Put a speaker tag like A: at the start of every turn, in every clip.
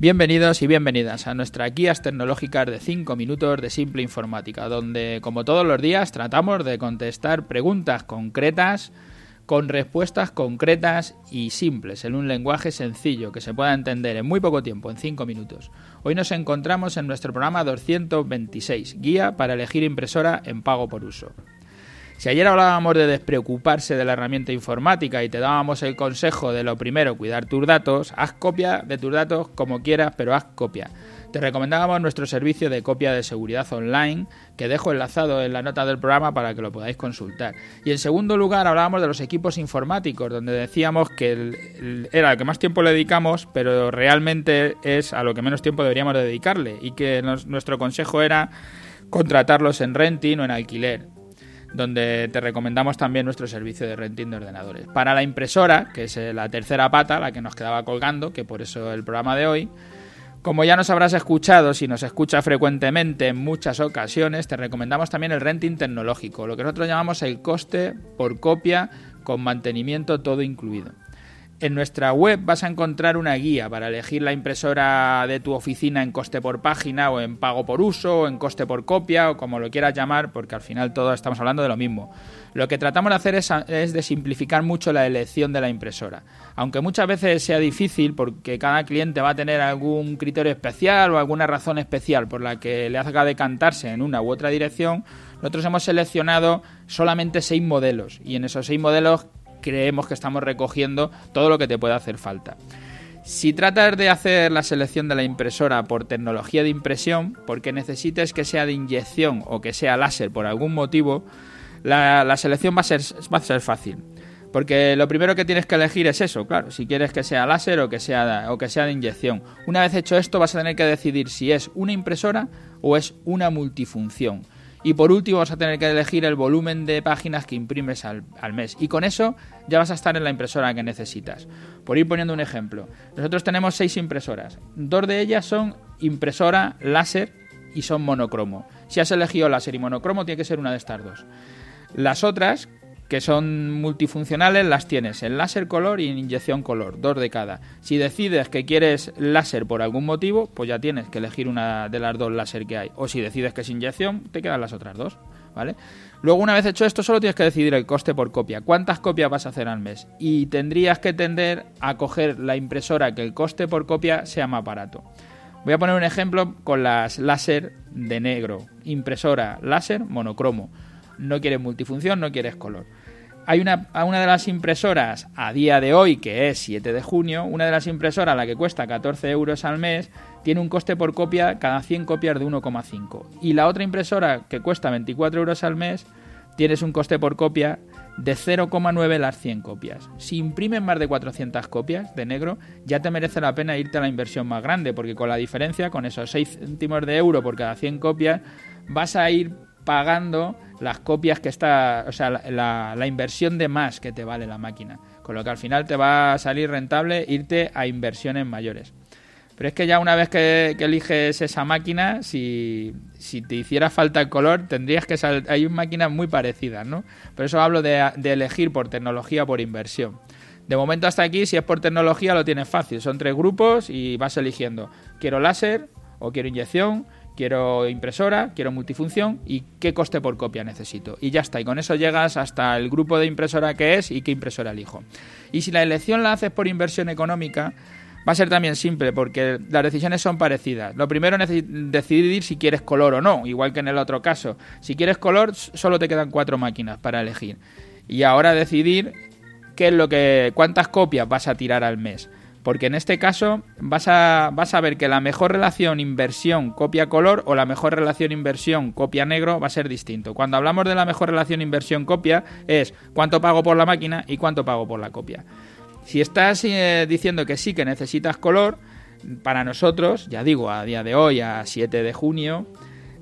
A: Bienvenidos y bienvenidas a nuestras guías tecnológicas de 5 minutos de simple informática, donde como todos los días tratamos de contestar preguntas concretas con respuestas concretas y simples, en un lenguaje sencillo que se pueda entender en muy poco tiempo, en 5 minutos. Hoy nos encontramos en nuestro programa 226, Guía para elegir impresora en pago por uso. Si ayer hablábamos de despreocuparse de la herramienta informática y te dábamos el consejo de lo primero, cuidar tus datos, haz copia de tus datos como quieras, pero haz copia. Te recomendábamos nuestro servicio de copia de seguridad online, que dejo enlazado en la nota del programa para que lo podáis consultar. Y en segundo lugar hablábamos de los equipos informáticos, donde decíamos que era el que más tiempo le dedicamos, pero realmente es a lo que menos tiempo deberíamos dedicarle, y que nuestro consejo era contratarlos en renting o en alquiler donde te recomendamos también nuestro servicio de renting de ordenadores. Para la impresora, que es eh, la tercera pata, la que nos quedaba colgando, que por eso el programa de hoy, como ya nos habrás escuchado, si nos escucha frecuentemente en muchas ocasiones, te recomendamos también el renting tecnológico, lo que nosotros llamamos el coste por copia con mantenimiento todo incluido. En nuestra web vas a encontrar una guía para elegir la impresora de tu oficina en coste por página o en pago por uso o en coste por copia o como lo quieras llamar porque al final todos estamos hablando de lo mismo. Lo que tratamos de hacer es, de simplificar mucho la elección de la impresora. Aunque muchas veces sea difícil porque cada cliente va a tener algún criterio especial o alguna razón especial por la que le haga decantarse en una u otra dirección, nosotros hemos seleccionado solamente seis modelos y en esos seis modelos creemos que estamos recogiendo todo lo que te puede hacer falta. Si tratas de hacer la selección de la impresora por tecnología de impresión, porque necesites que sea de inyección o que sea láser por algún motivo, la, selección va a, ser, va a ser fácil. Porque lo primero que tienes que elegir es eso, claro, si quieres que sea láser o que sea, o que sea de inyección. Una vez hecho esto vas a tener que decidir si es una impresora o es una multifunción. Y por último vas a tener que elegir el volumen de páginas que imprimes al, mes. Y con eso ya vas a estar en la impresora que necesitas. Por ir poniendo un ejemplo, nosotros tenemos seis impresoras. Dos de ellas son impresora láser y son monocromo. Si has elegido láser y monocromo, tiene que ser una de estas dos. Las otras, que son multifuncionales, las tienes en láser color y en inyección color, dos de cada. Si decides que quieres láser por algún motivo, pues ya tienes que elegir una de las dos láser que hay. O si decides que es inyección, te quedan las otras dos, ¿vale? Luego, una vez hecho esto, solo tienes que decidir el coste por copia. ¿Cuántas copias vas a hacer al mes? Y tendrías que tender a coger la impresora que el coste por copia sea más barato. Voy a poner un ejemplo con las láser de negro. Impresora láser monocromo. No quieres multifunción, no quieres color hay una, una de las impresoras a día de hoy, que es 7 de junio, una de las impresoras, la que cuesta 14 euros al mes, tiene un coste por copia cada 100 copias de 1,5. Y la otra impresora, que cuesta 24 euros al mes, tienes un coste por copia de 0,9 las 100 copias. Si imprimes más de 400 copias de negro, ya te merece la pena irte a la inversión más grande, porque con la diferencia, con esos 6 céntimos de euro por cada 100 copias, vas a ir pagando las copias que está, o sea, la, inversión de más que te vale la máquina. Con lo que al final te va a salir rentable irte a inversiones mayores. Pero es que ya una vez que, eliges esa máquina, si, te hiciera falta el color, tendrías que salir. Hay máquinas muy parecidas, ¿no? Por eso hablo de, de elegir por tecnología por inversión. De momento hasta aquí, si es por tecnología, lo tienes fácil. Son tres grupos y vas eligiendo. Quiero láser o quiero inyección quiero impresora, quiero multifunción y qué coste por copia necesito. Y ya está, y con eso llegas hasta el grupo de impresora que es y qué impresora elijo. Y si la elección la haces por inversión económica, va a ser también simple porque las decisiones son parecidas. Lo primero es decidir si quieres color o no, igual que en el otro caso. Si quieres color, solo te quedan cuatro máquinas para elegir. Y ahora decidir qué es lo que cuántas copias vas a tirar al mes. Porque en este caso vas a, vas a ver que la mejor relación inversión copia color o la mejor relación inversión copia negro va a ser distinto. Cuando hablamos de la mejor relación inversión copia es cuánto pago por la máquina y cuánto pago por la copia. Si estás eh, diciendo que sí que necesitas color, para nosotros, ya digo, a día de hoy, a 7 de junio,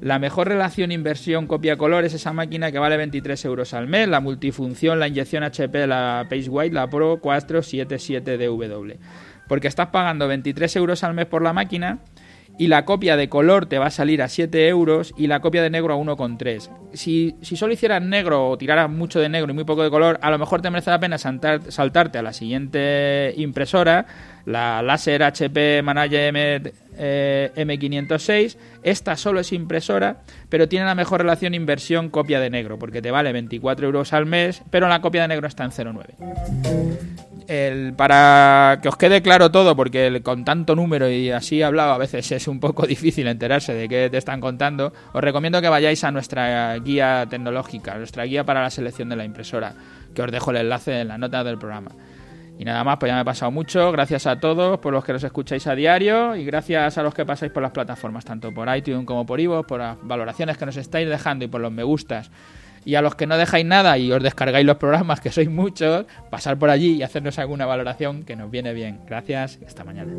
A: la mejor relación inversión copia color es esa máquina que vale 23 euros al mes, la multifunción, la inyección HP, la Pace White, la Pro 477DW porque estás pagando 23 euros al mes por la máquina y la copia de color te va a salir a 7 euros y la copia de negro a 1,3. Si, si solo hicieras negro o tiraras mucho de negro y muy poco de color, a lo mejor te merece la pena saltarte a la siguiente impresora, la Laser HP Manager M, eh, M506. Esta solo es impresora, pero tiene la mejor relación inversión copia de negro, porque te vale 24 euros al mes, pero la copia de negro está en 0,9 para que os quede claro todo, porque con tanto número y así hablado a veces es un poco difícil enterarse de qué te están contando, os recomiendo que vayáis a nuestra guía tecnológica, nuestra guía para la selección de la impresora, que os dejo el enlace en la nota del programa. Y nada más, pues ya me he pasado mucho. Gracias a todos por los que nos escucháis a diario y gracias a los que pasáis por las plataformas, tanto por iTunes como por Ivo, por las valoraciones que nos estáis dejando y por los me gustas y a los que no dejáis nada y os descargáis los programas, que sois muchos, pasar por allí y hacernos alguna valoración que nos viene bien. Gracias hasta mañana.